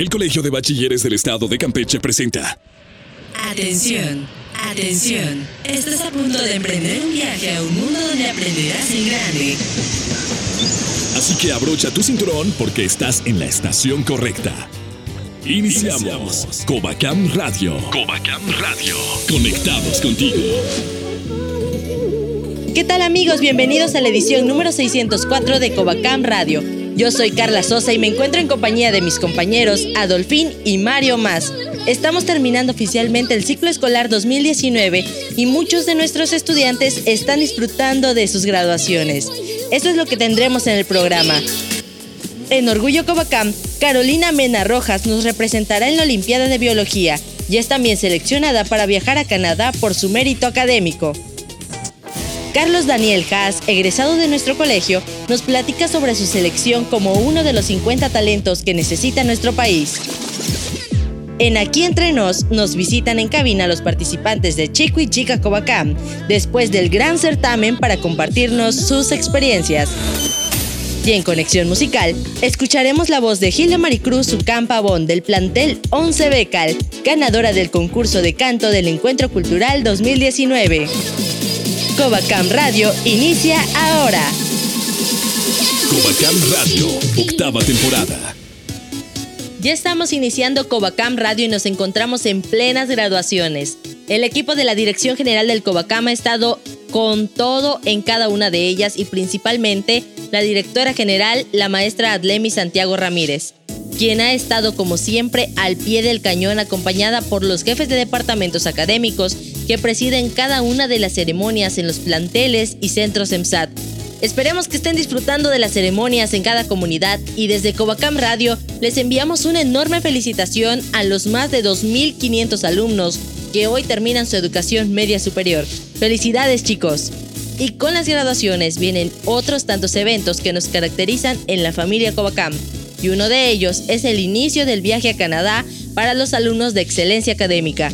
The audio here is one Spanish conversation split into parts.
El Colegio de Bachilleres del Estado de Campeche presenta. Atención, atención. Estás a punto de emprender un viaje a un mundo donde aprenderás en grande. Así que abrocha tu cinturón porque estás en la estación correcta. Iniciamos. Covacam Radio. Covacam Radio. Conectados contigo. ¿Qué tal amigos? Bienvenidos a la edición número 604 de Covacam Radio. Yo soy Carla Sosa y me encuentro en compañía de mis compañeros Adolfín y Mario Más. Estamos terminando oficialmente el ciclo escolar 2019 y muchos de nuestros estudiantes están disfrutando de sus graduaciones. Eso es lo que tendremos en el programa. En Orgullo Covacam, Carolina Mena Rojas nos representará en la Olimpiada de Biología y es también seleccionada para viajar a Canadá por su mérito académico. Carlos Daniel Haas, egresado de nuestro colegio, nos platica sobre su selección como uno de los 50 talentos que necesita nuestro país. En Aquí Entre Nos nos visitan en cabina los participantes de Chico y Chica Covacam, después del gran certamen para compartirnos sus experiencias. Y en Conexión Musical, escucharemos la voz de Gilda Maricruz Sucampa Pavón del plantel 11 Becal, ganadora del concurso de canto del Encuentro Cultural 2019. Covacam Radio inicia ahora. Covacam Radio, octava temporada. Ya estamos iniciando Covacam Radio y nos encontramos en plenas graduaciones. El equipo de la Dirección General del Covacam ha estado con todo en cada una de ellas y principalmente la directora general, la maestra Adlemi Santiago Ramírez, quien ha estado como siempre al pie del cañón acompañada por los jefes de departamentos académicos que presiden cada una de las ceremonias en los planteles y centros EMSAT. Esperemos que estén disfrutando de las ceremonias en cada comunidad y desde Covacam Radio les enviamos una enorme felicitación a los más de 2.500 alumnos que hoy terminan su educación media superior. Felicidades chicos. Y con las graduaciones vienen otros tantos eventos que nos caracterizan en la familia Covacam. Y uno de ellos es el inicio del viaje a Canadá para los alumnos de excelencia académica.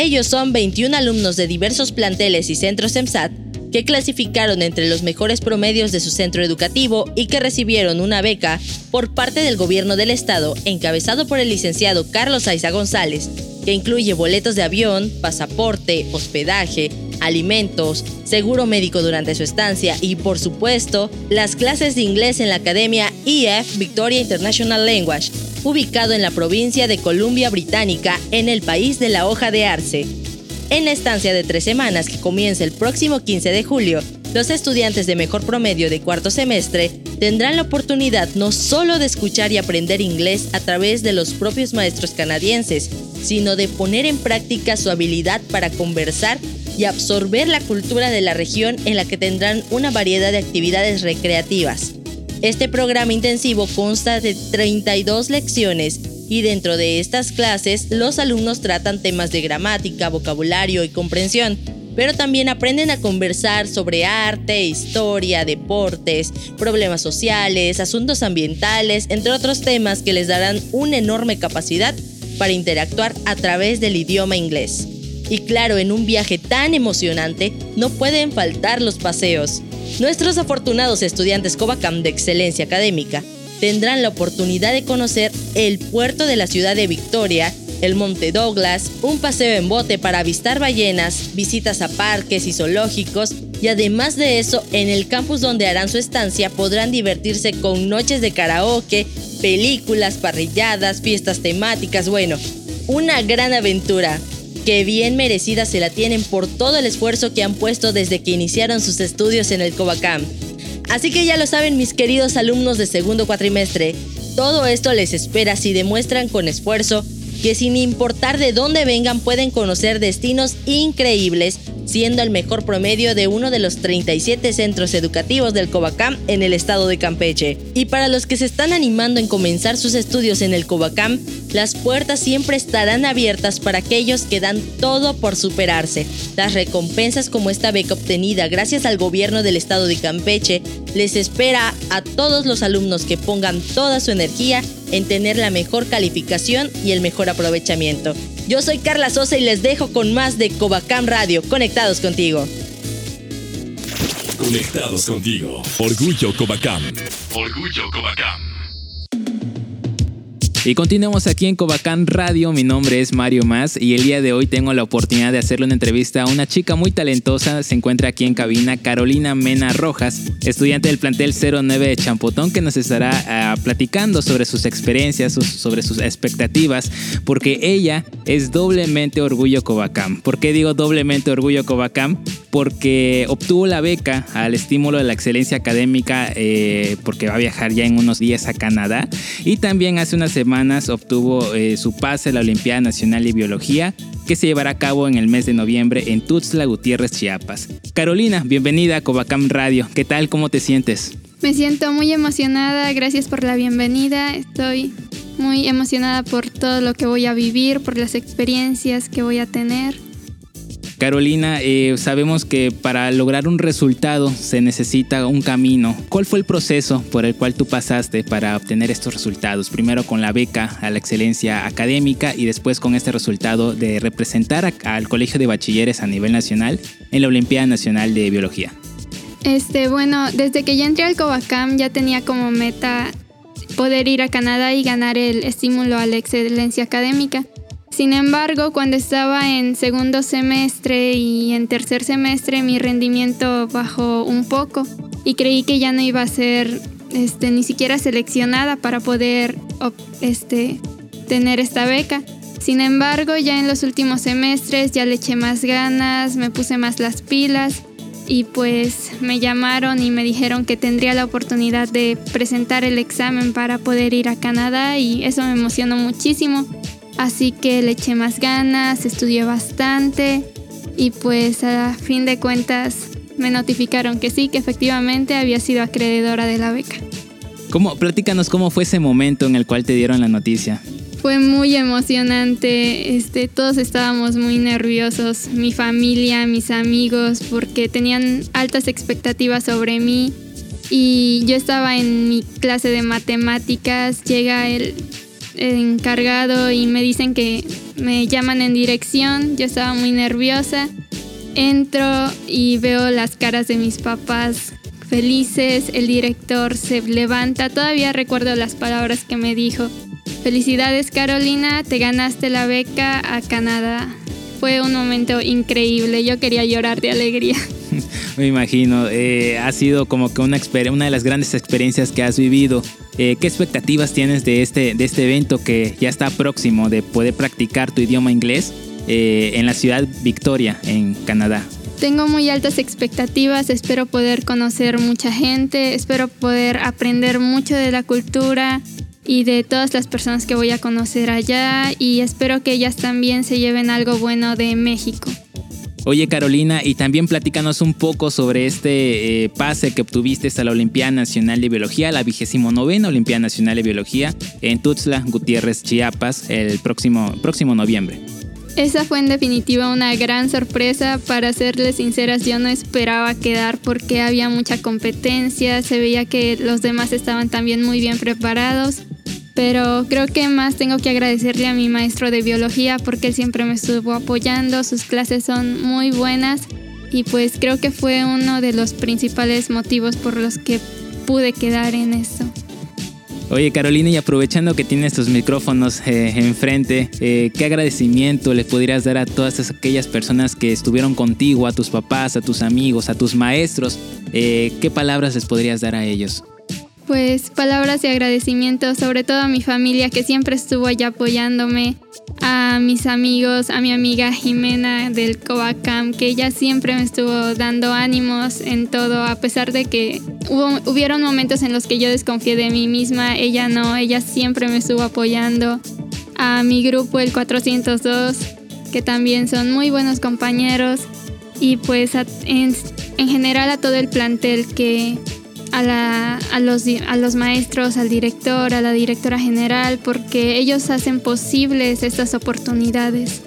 Ellos son 21 alumnos de diversos planteles y centros EMSAT que clasificaron entre los mejores promedios de su centro educativo y que recibieron una beca por parte del gobierno del estado encabezado por el licenciado Carlos Aiza González, que incluye boletos de avión, pasaporte, hospedaje, alimentos, seguro médico durante su estancia y, por supuesto, las clases de inglés en la Academia EF Victoria International Language, ubicado en la provincia de Columbia Británica, en el país de la hoja de arce. En la estancia de tres semanas que comienza el próximo 15 de julio, los estudiantes de mejor promedio de cuarto semestre tendrán la oportunidad no solo de escuchar y aprender inglés a través de los propios maestros canadienses, sino de poner en práctica su habilidad para conversar y absorber la cultura de la región en la que tendrán una variedad de actividades recreativas. Este programa intensivo consta de 32 lecciones y dentro de estas clases los alumnos tratan temas de gramática, vocabulario y comprensión, pero también aprenden a conversar sobre arte, historia, deportes, problemas sociales, asuntos ambientales, entre otros temas que les darán una enorme capacidad para interactuar a través del idioma inglés. Y claro, en un viaje tan emocionante no pueden faltar los paseos. Nuestros afortunados estudiantes Covacam de excelencia académica tendrán la oportunidad de conocer el puerto de la ciudad de Victoria, el Monte Douglas, un paseo en bote para avistar ballenas, visitas a parques y zoológicos y además de eso, en el campus donde harán su estancia podrán divertirse con noches de karaoke, películas, parrilladas, fiestas temáticas, bueno, una gran aventura que bien merecida se la tienen por todo el esfuerzo que han puesto desde que iniciaron sus estudios en el Covacam. Así que ya lo saben mis queridos alumnos de segundo cuatrimestre, todo esto les espera si demuestran con esfuerzo que sin importar de dónde vengan pueden conocer destinos increíbles siendo el mejor promedio de uno de los 37 centros educativos del Covacam en el estado de Campeche. Y para los que se están animando en comenzar sus estudios en el Covacam, las puertas siempre estarán abiertas para aquellos que dan todo por superarse. Las recompensas como esta beca obtenida gracias al gobierno del estado de Campeche les espera a todos los alumnos que pongan toda su energía en tener la mejor calificación y el mejor aprovechamiento. Yo soy Carla Sosa y les dejo con más de Covacam Radio, conectados contigo. Conectados contigo. Orgullo Covacam. Orgullo Covacam. Y continuamos aquí en Cobacán Radio, mi nombre es Mario Más y el día de hoy tengo la oportunidad de hacerle una entrevista a una chica muy talentosa, se encuentra aquí en cabina Carolina Mena Rojas, estudiante del plantel 09 de Champotón que nos estará ah, platicando sobre sus experiencias, sobre sus expectativas, porque ella es doblemente orgullo Cobacán. ¿Por qué digo doblemente orgullo Cobacán? Porque obtuvo la beca al estímulo de la excelencia académica eh, porque va a viajar ya en unos días a Canadá y también hace una semana obtuvo eh, su pase a la Olimpiada Nacional de Biología que se llevará a cabo en el mes de noviembre en Tuxtla Gutiérrez, Chiapas. Carolina, bienvenida a Covacam Radio. ¿Qué tal? ¿Cómo te sientes? Me siento muy emocionada, gracias por la bienvenida. Estoy muy emocionada por todo lo que voy a vivir, por las experiencias que voy a tener. Carolina, eh, sabemos que para lograr un resultado se necesita un camino. ¿Cuál fue el proceso por el cual tú pasaste para obtener estos resultados? Primero con la beca a la excelencia académica y después con este resultado de representar al Colegio de Bachilleres a nivel nacional en la Olimpiada Nacional de Biología. Este, bueno, desde que ya entré al Covacam ya tenía como meta poder ir a Canadá y ganar el estímulo a la excelencia académica. Sin embargo, cuando estaba en segundo semestre y en tercer semestre, mi rendimiento bajó un poco y creí que ya no iba a ser este, ni siquiera seleccionada para poder este, tener esta beca. Sin embargo, ya en los últimos semestres ya le eché más ganas, me puse más las pilas y pues me llamaron y me dijeron que tendría la oportunidad de presentar el examen para poder ir a Canadá y eso me emocionó muchísimo. Así que le eché más ganas, estudié bastante y pues a fin de cuentas me notificaron que sí, que efectivamente había sido acreedora de la beca. ¿Cómo, platícanos cómo fue ese momento en el cual te dieron la noticia. Fue muy emocionante, este, todos estábamos muy nerviosos, mi familia, mis amigos, porque tenían altas expectativas sobre mí y yo estaba en mi clase de matemáticas, llega el encargado y me dicen que me llaman en dirección. Yo estaba muy nerviosa. Entro y veo las caras de mis papás felices. El director se levanta. Todavía recuerdo las palabras que me dijo. Felicidades Carolina, te ganaste la beca a Canadá. Fue un momento increíble. Yo quería llorar de alegría. Me imagino, eh, ha sido como que una, una de las grandes experiencias que has vivido. Eh, ¿Qué expectativas tienes de este, de este evento que ya está próximo de poder practicar tu idioma inglés eh, en la ciudad Victoria, en Canadá? Tengo muy altas expectativas, espero poder conocer mucha gente, espero poder aprender mucho de la cultura y de todas las personas que voy a conocer allá y espero que ellas también se lleven algo bueno de México. Oye Carolina, y también platícanos un poco sobre este eh, pase que obtuviste a la Olimpiada Nacional de Biología, la vigésimo novena Olimpiada Nacional de Biología en Tuxtla, Gutiérrez, Chiapas, el próximo, próximo noviembre. Esa fue en definitiva una gran sorpresa. Para serles sinceras, yo no esperaba quedar porque había mucha competencia, se veía que los demás estaban también muy bien preparados pero creo que más tengo que agradecerle a mi maestro de biología porque él siempre me estuvo apoyando, sus clases son muy buenas y pues creo que fue uno de los principales motivos por los que pude quedar en esto. Oye Carolina, y aprovechando que tienes tus micrófonos eh, enfrente, eh, ¿qué agradecimiento le podrías dar a todas aquellas personas que estuvieron contigo, a tus papás, a tus amigos, a tus maestros? Eh, ¿Qué palabras les podrías dar a ellos? Pues palabras de agradecimiento, sobre todo a mi familia que siempre estuvo allá apoyándome, a mis amigos, a mi amiga Jimena del Covacam, que ella siempre me estuvo dando ánimos en todo, a pesar de que hubo, hubieron momentos en los que yo desconfié de mí misma, ella no, ella siempre me estuvo apoyando, a mi grupo el 402, que también son muy buenos compañeros, y pues en, en general a todo el plantel que a, a, los, a los maestros, al director, a la directora general, porque ellos hacen posibles estas oportunidades.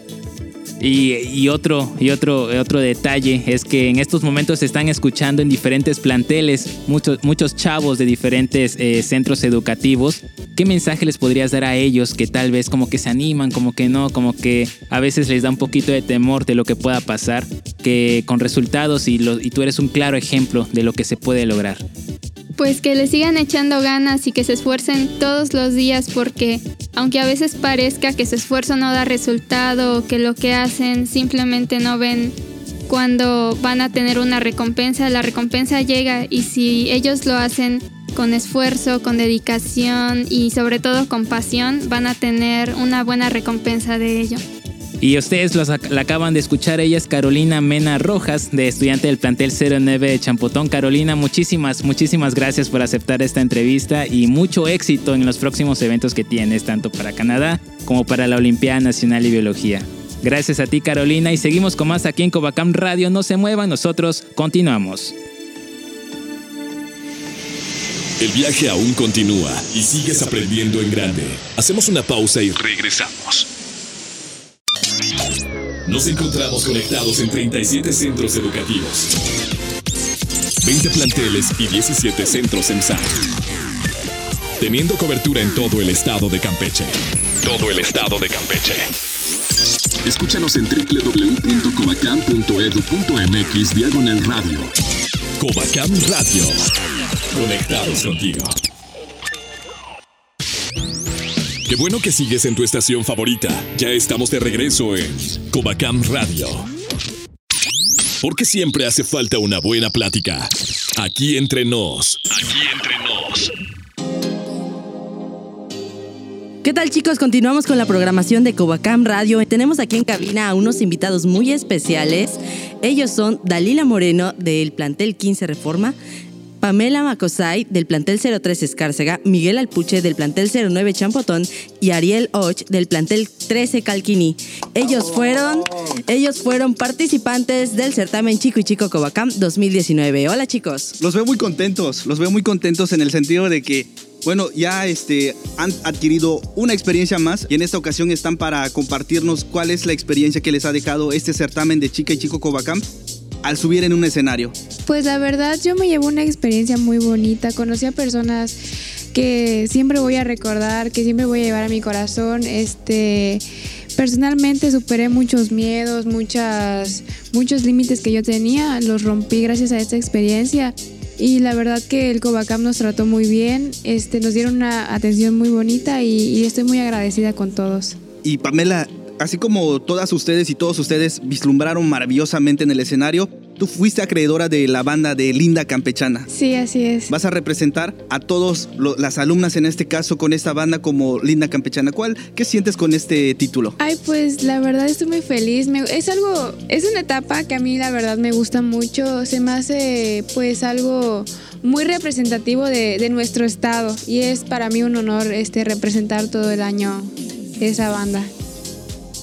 Y, otro, y otro, otro detalle es que en estos momentos se están escuchando en diferentes planteles muchos, muchos chavos de diferentes eh, centros educativos. ¿Qué mensaje les podrías dar a ellos que tal vez como que se animan, como que no, como que a veces les da un poquito de temor de lo que pueda pasar, que con resultados y, y tú eres un claro ejemplo de lo que se puede lograr? Pues que le sigan echando ganas y que se esfuercen todos los días porque aunque a veces parezca que su esfuerzo no da resultado o que lo que hacen simplemente no ven cuando van a tener una recompensa, la recompensa llega y si ellos lo hacen con esfuerzo, con dedicación y sobre todo con pasión, van a tener una buena recompensa de ello. Y ustedes la acaban de escuchar, ella es Carolina Mena Rojas, de estudiante del plantel 09 de Champotón. Carolina, muchísimas, muchísimas gracias por aceptar esta entrevista y mucho éxito en los próximos eventos que tienes, tanto para Canadá como para la Olimpiada Nacional de Biología. Gracias a ti Carolina y seguimos con más aquí en Covacam Radio. No se muevan, nosotros continuamos. El viaje aún continúa y sigues aprendiendo en grande. Hacemos una pausa y regresamos. Nos encontramos conectados en 37 centros educativos, 20 planteles y 17 centros en SAT. Teniendo cobertura en todo el estado de Campeche. Todo el estado de Campeche. Escúchanos en www.covacam.edu.mx diagonal radio. Covacam Radio. Conectados contigo. Qué bueno que sigues en tu estación favorita. Ya estamos de regreso en Covacam Radio. Porque siempre hace falta una buena plática. Aquí entre nos. Aquí entre nos. ¿Qué tal chicos? Continuamos con la programación de Covacam Radio. Tenemos aquí en cabina a unos invitados muy especiales. Ellos son Dalila Moreno del plantel 15 Reforma, Pamela Macosay del plantel 03 Escárcega, Miguel Alpuche del plantel 09 Champotón y Ariel Och del plantel 13 Calquini. Ellos fueron, ellos fueron participantes del certamen Chico y Chico Covacam 2019. Hola chicos. Los veo muy contentos, los veo muy contentos en el sentido de que bueno, ya este, han adquirido una experiencia más y en esta ocasión están para compartirnos cuál es la experiencia que les ha dejado este certamen de Chica y Chico Covacam al subir en un escenario. Pues la verdad yo me llevo una experiencia muy bonita, conocí a personas que siempre voy a recordar, que siempre voy a llevar a mi corazón, este personalmente superé muchos miedos, muchas, muchos límites que yo tenía, los rompí gracias a esta experiencia. Y la verdad que el Covacam nos trató muy bien, este, nos dieron una atención muy bonita y, estoy muy agradecida con todos. Y Pamela, así como todas ustedes y todos ustedes vislumbraron maravillosamente en el escenario, Tú fuiste acreedora de la banda de Linda Campechana. Sí, así es. Vas a representar a todas las alumnas en este caso con esta banda como Linda Campechana. ¿Cuál? ¿Qué sientes con este título? Ay, pues la verdad estoy muy feliz. es algo, es una etapa que a mí la verdad me gusta mucho. Se me hace pues algo muy representativo de, de nuestro estado y es para mí un honor este representar todo el año esa banda.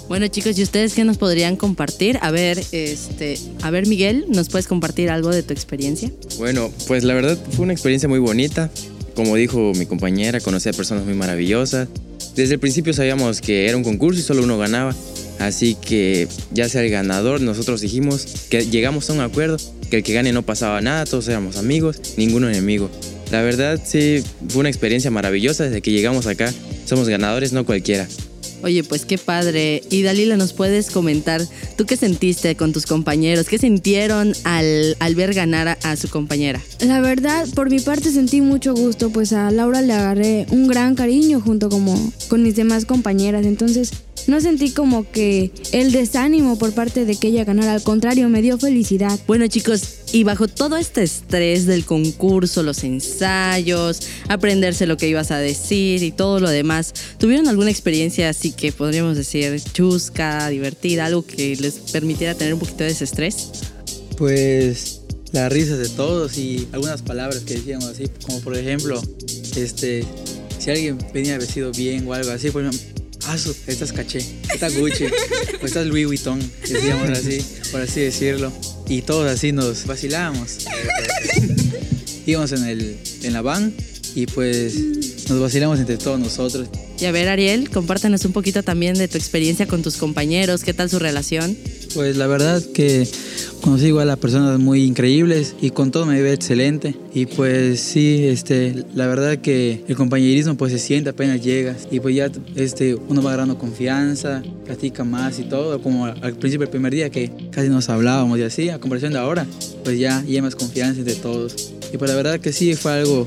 Bueno, chicos, ¿y ustedes qué nos podrían compartir? A ver, este, a ver, Miguel, ¿nos puedes compartir algo de tu experiencia? Bueno, pues la verdad fue una experiencia muy bonita. Como dijo mi compañera, conocí a personas muy maravillosas. Desde el principio sabíamos que era un concurso y solo uno ganaba. Así que ya sea el ganador, nosotros dijimos que llegamos a un acuerdo, que el que gane no pasaba nada, todos éramos amigos, ninguno enemigo. La verdad sí, fue una experiencia maravillosa desde que llegamos acá. Somos ganadores, no cualquiera. Oye, pues qué padre. Y Dalila, ¿nos puedes comentar tú qué sentiste con tus compañeros? ¿Qué sintieron al, al ver ganar a, su compañera? La verdad, por mi parte sentí mucho gusto, pues a Laura le agarré un gran cariño junto como con mis demás compañeras. Entonces, no sentí como que el desánimo por parte de que ella ganara, al contrario, me dio felicidad. Bueno chicos, y bajo todo este estrés del concurso, los ensayos, aprenderse lo que ibas a decir y todo lo demás, ¿tuvieron alguna experiencia así que podríamos decir chusca, divertida, algo que les permitiera tener un poquito de ese estrés? Pues las risas de todos y algunas palabras que decíamos así, como por ejemplo, este, si alguien venía vestido bien o algo así, por ejemplo, ah, estás caché, estás Gucci, o estás Louis Vuitton, decíamos así, por así decirlo. Y todos así nos vacilábamos. Íbamos en, el, en la van y pues nos vacilamos entre todos nosotros. Y a ver, Ariel, compártanos un poquito también de tu experiencia con tus compañeros, qué tal su relación. Pues la verdad que conocí igual a personas muy increíbles y con todo me ve excelente. Y pues sí, este, la verdad que el compañerismo pues se siente apenas llegas y pues ya este, uno va agarrando confianza, platica más y todo, como al principio del primer día que casi nos hablábamos y así, a comparación de ahora, pues ya, ya hay más confianza entre todos. Y pues la verdad que sí, fue algo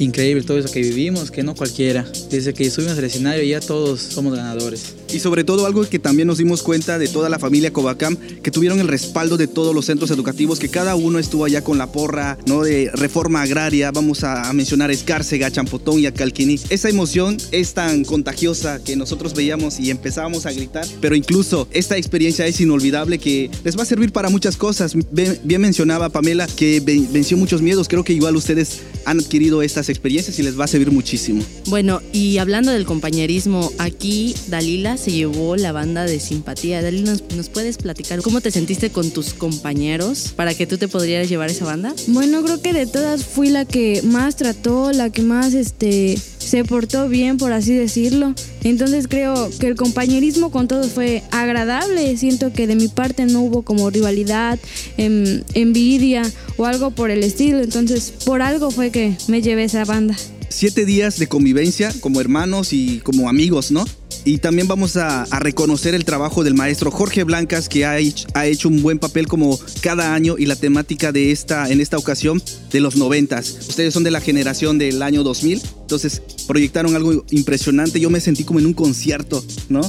increíble todo eso que vivimos, que no cualquiera. Desde que subimos al escenario ya todos somos ganadores. Y sobre todo algo que también nos dimos cuenta de toda la familia Covacam, que tuvieron el respaldo de todos los centros educativos, que cada uno estuvo allá con la porra, ¿no? De reforma agraria, vamos a, mencionar a Escárcega, a Champotón y a Calquiní. Esa emoción es tan contagiosa que nosotros veíamos y empezábamos a gritar, pero incluso esta experiencia es inolvidable que les va a servir para muchas cosas. Bien, mencionaba Pamela que venció muchos miedos, creo que igual ustedes han adquirido estas experiencias y les va a servir muchísimo. Bueno, y hablando del compañerismo, aquí Dalila se llevó la banda de simpatía. ¿nos, ¿nos, puedes platicar cómo te sentiste con tus compañeros para que tú te podrías llevar esa banda? Bueno, creo que de todas fui la que más trató, la que más este se portó bien, por así decirlo. Entonces creo que el compañerismo con todos fue agradable. Siento que de mi parte no hubo como rivalidad, em, envidia o algo por el estilo. Entonces por algo fue que me llevé esa banda. Siete días de convivencia como hermanos y como amigos, ¿no? Y también vamos a, reconocer el trabajo del maestro Jorge Blancas, que ha hecho, ha hecho, un buen papel como cada año y la temática de esta, en esta ocasión de los noventas. Ustedes son de la generación del año 2000, entonces proyectaron algo impresionante. Yo me sentí como en un concierto, ¿no?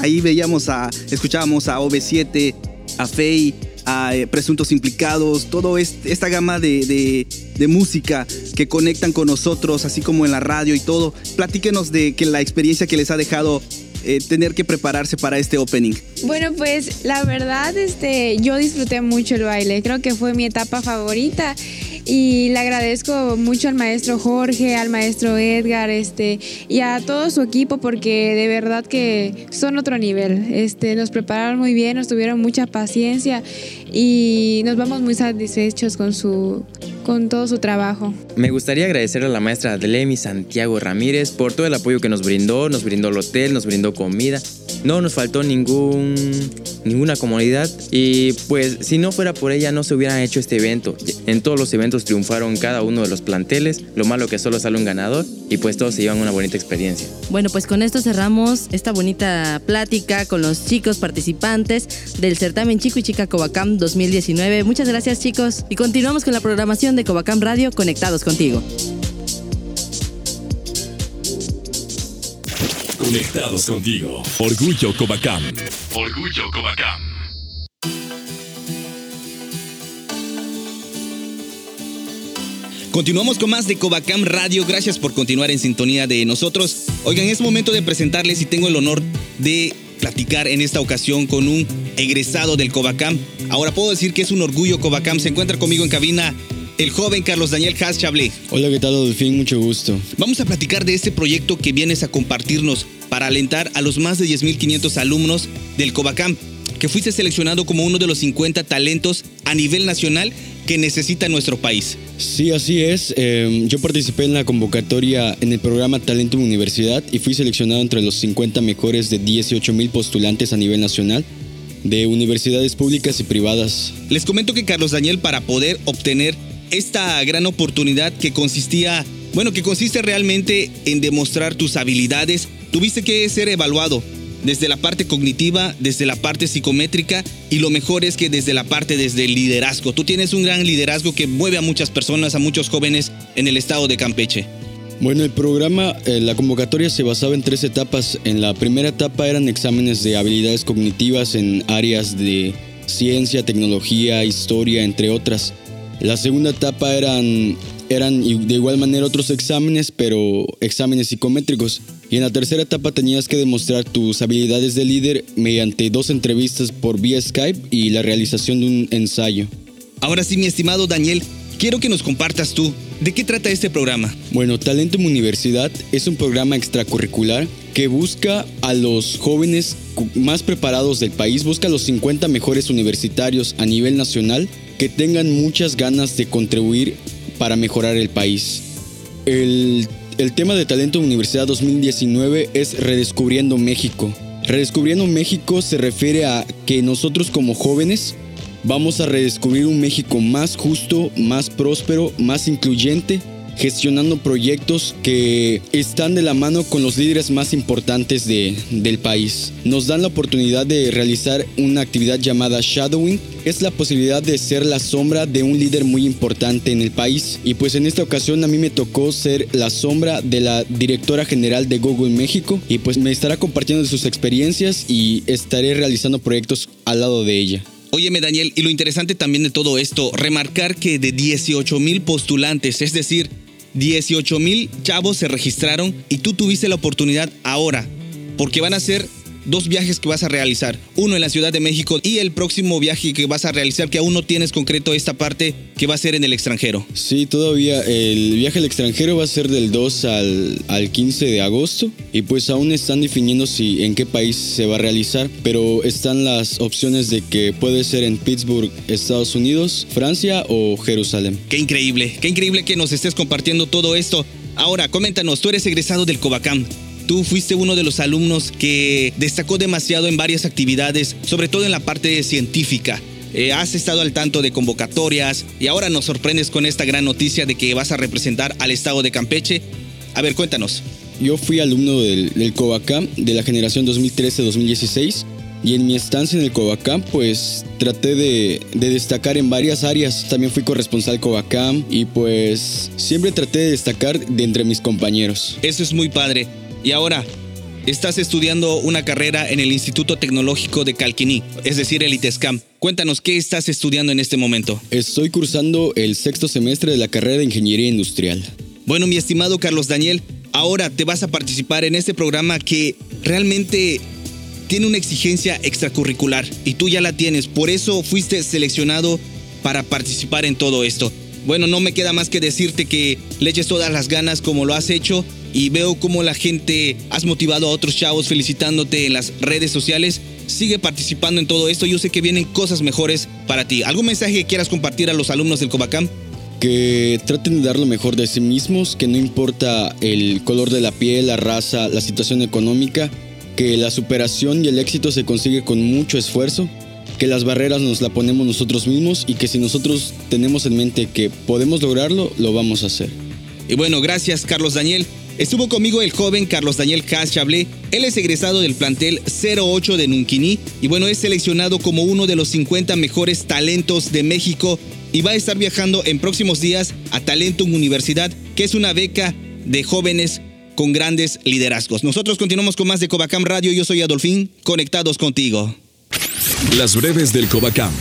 Ahí veíamos a, escuchábamos a OV7, a Fey, a eh, presuntos implicados, toda esta gama de, música que conectan con nosotros, así como en la radio y todo. Platíquenos de que la experiencia que les ha dejado eh, tener que prepararse para este opening. Bueno, pues la verdad, este, yo disfruté mucho el baile, creo que fue mi etapa favorita y le agradezco mucho al maestro Jorge, al maestro Edgar, este, y a todo su equipo porque de verdad que son otro nivel. Este, nos prepararon muy bien, nos tuvieron mucha paciencia y nos vamos muy satisfechos con su con todo su trabajo. Me gustaría agradecer a la maestra Adelemi Santiago Ramírez por todo el apoyo que nos brindó, nos brindó el hotel, nos brindó comida. No nos faltó ningún ninguna comodidad y pues si no fuera por ella no se hubiera hecho este evento. En todos los eventos triunfaron cada uno de los planteles, lo malo que solo sale un ganador y pues todos se llevan una bonita experiencia. Bueno, pues con esto cerramos esta bonita plática con los chicos participantes del certamen Chico y Chica Covacam 2019. Muchas gracias chicos y continuamos con la programación de Covacam Radio conectados contigo. Conectados contigo. Orgullo Covacam. Orgullo Covacam. Continuamos con más de Covacam Radio. Gracias por continuar en sintonía de nosotros. Oigan, es momento de presentarles y tengo el honor de platicar en esta ocasión con un egresado del Covacam. Ahora puedo decir que es un orgullo Covacam. Se encuentra conmigo en cabina el joven Carlos Daniel Haas Chablé. Hola, ¿qué tal, Dolfín? Mucho gusto. Vamos a platicar de este proyecto que vienes a compartirnos para alentar a los más de 10.500 alumnos del Covacam, que fuiste seleccionado como uno de los 50 talentos a nivel nacional que necesita nuestro país. Sí, así es. Em, yo participé en la convocatoria en el programa Talento Universidad y fui seleccionado entre los 50 mejores de 18.000 postulantes a nivel nacional de universidades públicas y privadas. Les comento que Carlos Daniel, para poder obtener esta gran oportunidad que consistía, bueno, que consiste realmente en demostrar tus habilidades, tuviste que ser evaluado desde la parte cognitiva, desde la parte psicométrica y lo mejor es que desde la parte desde el liderazgo. Tú tienes un gran liderazgo que mueve a muchas personas, a muchos jóvenes en el estado de Campeche. Bueno, el programa, eh, la convocatoria se basaba en tres etapas. En la primera etapa eran exámenes de habilidades cognitivas en áreas de ciencia, tecnología, historia, entre otras. La segunda etapa eran, eran de igual manera otros exámenes, pero exámenes psicométricos. Y en la tercera etapa tenías que demostrar tus habilidades de líder mediante dos entrevistas por vía Skype y la realización de un ensayo. Ahora sí, mi estimado Daniel, quiero que nos compartas tú, ¿de qué trata este programa? Bueno, Talento en Universidad es un programa extracurricular que busca a los jóvenes más preparados del país, busca a los 50 mejores universitarios a nivel nacional que tengan muchas ganas de contribuir para mejorar el país. El, tema de Talento Universidad 2019 es Redescubriendo México. Redescubriendo México se refiere a que nosotros como jóvenes vamos a redescubrir un México más justo, más próspero, más incluyente gestionando proyectos que están de la mano con los líderes más importantes de, del país. Nos dan la oportunidad de realizar una actividad llamada Shadowing. Es la posibilidad de ser la sombra de un líder muy importante en el país. Y pues en esta ocasión a mí me tocó ser la sombra de la directora general de Google México. Y pues me estará compartiendo sus experiencias y estaré realizando proyectos al lado de ella. Óyeme, Daniel, y lo interesante también de todo esto, remarcar que de 18 mil postulantes, es decir, 18 mil chavos se registraron y tú tuviste la oportunidad ahora, porque van a ser dos viajes que vas a realizar. Uno en la Ciudad de México y el próximo viaje que vas a realizar, que aún no tienes concreto esta parte, que va a ser en el extranjero. Sí, todavía el viaje al extranjero va a ser del 2 al, al 15 de agosto y pues aún están definiendo si en qué país se va a realizar, pero están las opciones de que puede ser en Pittsburgh, Estados Unidos, Francia o Jerusalén. Qué increíble, qué increíble que nos estés compartiendo todo esto. Ahora, coméntanos, tú eres egresado del Covacam. Tú fuiste uno de los alumnos que destacó demasiado en varias actividades, sobre todo en la parte científica. Eh, has estado al tanto de convocatorias y ahora nos sorprendes con esta gran noticia de que vas a representar al estado de Campeche. A ver, cuéntanos. Yo fui alumno del, del Covacam de la generación 2013-2016 y en mi estancia en el Covacam pues traté de, de, destacar en varias áreas. También fui corresponsal Covacam y pues siempre traté de destacar de entre mis compañeros. Eso es muy padre. Y ahora, estás estudiando una carrera en el Instituto Tecnológico de Calquiní, es decir, el ITESCAM. Cuéntanos, ¿qué estás estudiando en este momento? Estoy cursando el sexto semestre de la carrera de Ingeniería Industrial. Bueno, mi estimado Carlos Daniel, ahora te vas a participar en este programa que realmente tiene una exigencia extracurricular y tú ya la tienes, por eso fuiste seleccionado para participar en todo esto. Bueno, no me queda más que decirte que le eches todas las ganas como lo has hecho y veo cómo la gente has motivado a otros chavos felicitándote en las redes sociales. Sigue participando en todo esto. Yo sé que vienen cosas mejores para ti. ¿Algún mensaje que quieras compartir a los alumnos del Covacam? Que traten de dar lo mejor de sí mismos, que no importa el color de la piel, la raza, la situación económica, que la superación y el éxito se consigue con mucho esfuerzo, que las barreras nos la ponemos nosotros mismos y que si nosotros tenemos en mente que podemos lograrlo, lo vamos a hacer. Y bueno, gracias Carlos Daniel. Estuvo conmigo el joven Carlos Daniel Cas Chablé. Él es egresado del plantel 08 de Nunquini y bueno, es seleccionado como uno de los 50 mejores talentos de México y va a estar viajando en próximos días a Talentum Universidad, que es una beca de jóvenes con grandes liderazgos. Nosotros continuamos con más de Covacam Radio. Yo soy Adolfín, conectados contigo. Las breves del Covacam.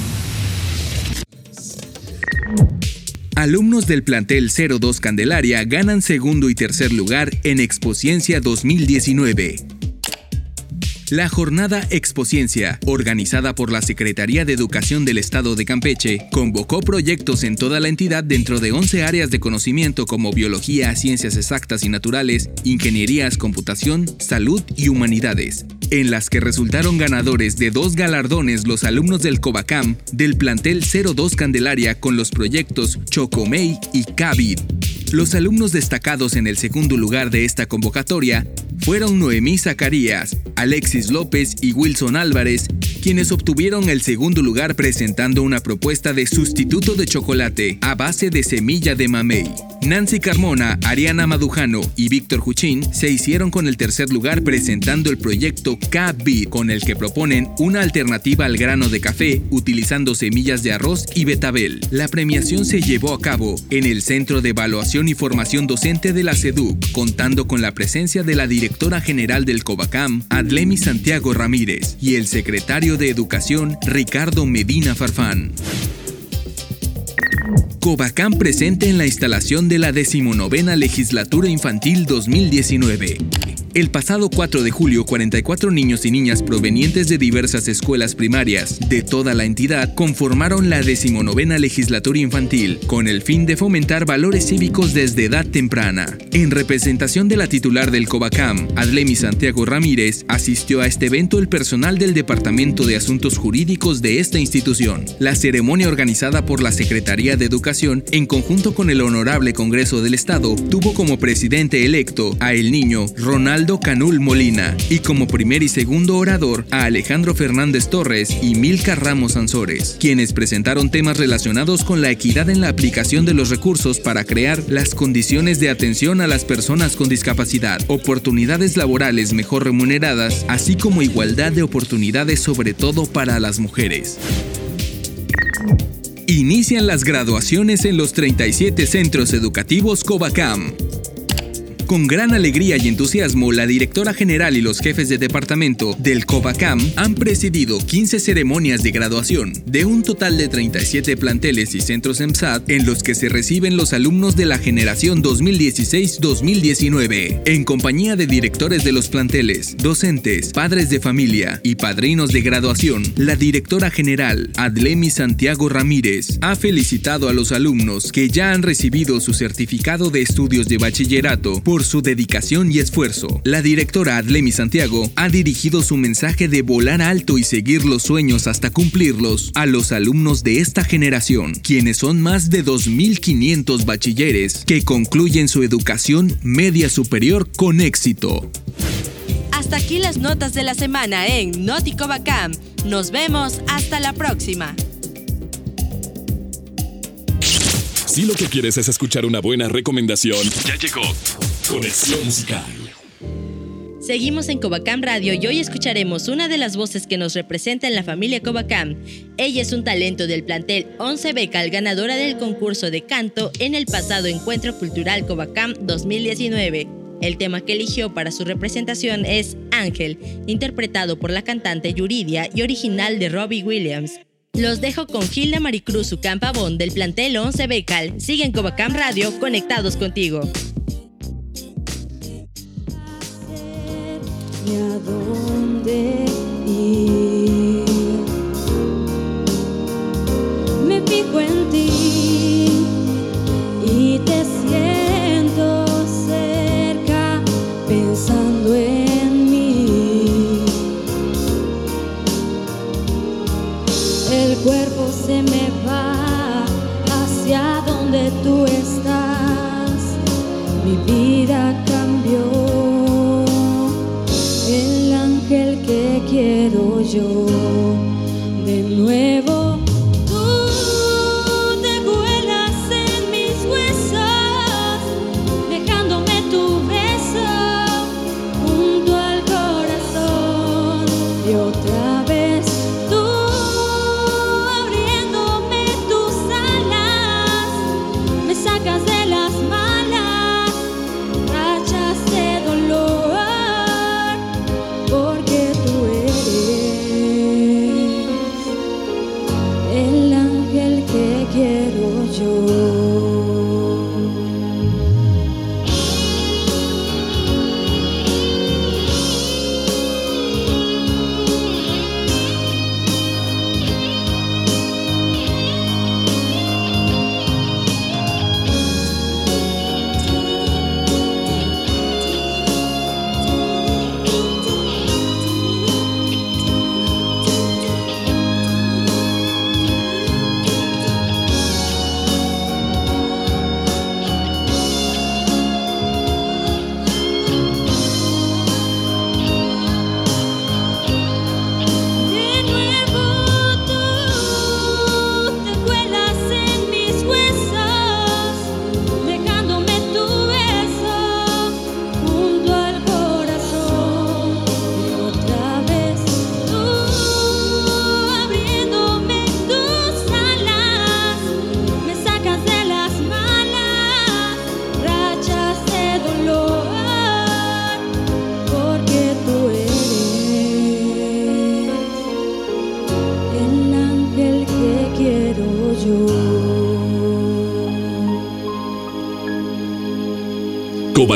Alumnos del plantel 02 Candelaria ganan segundo y tercer lugar en Expociencia 2019. La jornada Expociencia, organizada por la Secretaría de Educación del Estado de Campeche, convocó proyectos en toda la entidad dentro de 11 áreas de conocimiento como biología, ciencias exactas y naturales, ingenierías, computación, salud y humanidades, en las que resultaron ganadores de dos galardones los alumnos del Covacam del plantel 02 Candelaria con los proyectos Chocomey y Cavid. Los alumnos destacados en el segundo lugar de esta convocatoria fueron Noemí Zacarías, Alexis López y Wilson Álvarez, quienes obtuvieron el segundo lugar presentando una propuesta de sustituto de chocolate a base de semilla de mamey. Nancy Carmona, Ariana Madujano y Víctor Juchín se hicieron con el tercer lugar presentando el proyecto K-Beat, con el que proponen una alternativa al grano de café utilizando semillas de arroz y betabel. La premiación se llevó a cabo en el Centro de Evaluación y Formación Docente de la SEDUC, contando con la presencia de la directora general del COVACAM, Adlemi Santiago Ramírez, y el secretario de Educación, Ricardo Medina Farfán. Covacam presente en la instalación de la decimonovena Legislatura Infantil 2019. El pasado 4 de julio, 44 niños y niñas provenientes de diversas escuelas primarias de toda la entidad conformaron la decimonovena legislatura infantil con el fin de fomentar valores cívicos desde edad temprana. En representación de la titular del Covacam, Adlemi Santiago Ramírez, asistió a este evento el personal del Departamento de Asuntos Jurídicos de esta institución. La ceremonia organizada por la Secretaría de Educación en conjunto con el Honorable Congreso del Estado tuvo como presidente electo a el niño Ronaldo Canul Molina y como primer y segundo orador a Alejandro Fernández Torres y Milka Ramos Ansores, quienes presentaron temas relacionados con la equidad en la aplicación de los recursos para crear las condiciones de atención a las personas con discapacidad, oportunidades laborales mejor remuneradas, así como igualdad de oportunidades sobre todo para las mujeres. Inician las graduaciones en los 37 centros educativos Covacam. Con gran alegría y entusiasmo, la directora general y los jefes de departamento del COVACAM han presidido 15 ceremonias de graduación de un total de 37 planteles y centros EMSAT en los que se reciben los alumnos de la generación 2016-2019, en compañía de directores de los planteles, docentes, padres de familia y padrinos de graduación. La directora general, Adlemi Santiago Ramírez, ha felicitado a los alumnos que ya han recibido su certificado de estudios de bachillerato por su dedicación y esfuerzo. La directora Adlemi Santiago ha dirigido su mensaje de volar alto y seguir los sueños hasta cumplirlos a los alumnos de esta generación, quienes son más de 2.500 bachilleres que concluyen su educación media superior con éxito. Hasta aquí las notas de la semana en Noticobacam. Nos vemos hasta la próxima. Si lo que quieres es escuchar una buena recomendación, ya llegó Conexión Musical. Seguimos en Covacam Radio y hoy escucharemos una de las voces que nos representa en la familia Covacam. Ella es un talento del plantel 11 Becal, ganadora del concurso de canto en el pasado Encuentro Cultural Covacam 2019. El tema que eligió para su representación es Ángel, interpretado por la cantante Yuridia y original de Robbie Williams. Los dejo con Gilda Maricruz Ucampa-Bon del plantel 11 Becal. Siguen Covacam Radio conectados contigo. Ni a dónde ir. Me fijo en ti y te siento cerca pensando en mí. El cuerpo se me quiero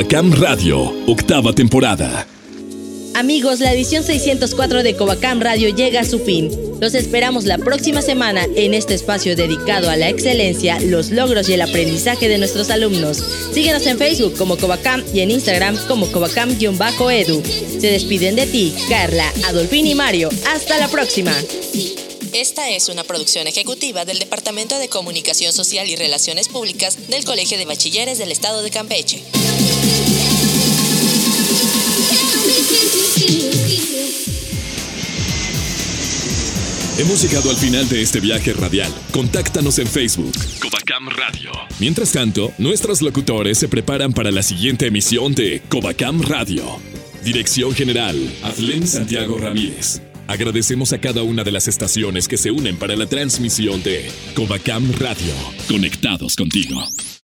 Covacam Radio, octava temporada. Amigos, la edición 604 de Covacam Radio llega a su fin. Los esperamos la próxima semana en este espacio dedicado a la excelencia, los logros y el aprendizaje de nuestros alumnos. Síguenos en Facebook como Covacam y en Instagram como Covacam-edu. Se despiden de ti, Carla, Adolfín y Mario. Hasta la próxima. Esta es una producción ejecutiva del Departamento de Comunicación Social y Relaciones Públicas del Colegio de Bachilleres del Estado de Campeche. Hemos llegado al final de este viaje radial. Contáctanos en Facebook, Covacam Radio. Mientras tanto, nuestros locutores se preparan para la siguiente emisión de Covacam Radio. Dirección General, Aflen Santiago Ramírez. Agradecemos a cada una de las estaciones que se unen para la transmisión de Covacam Radio. Conectados contigo.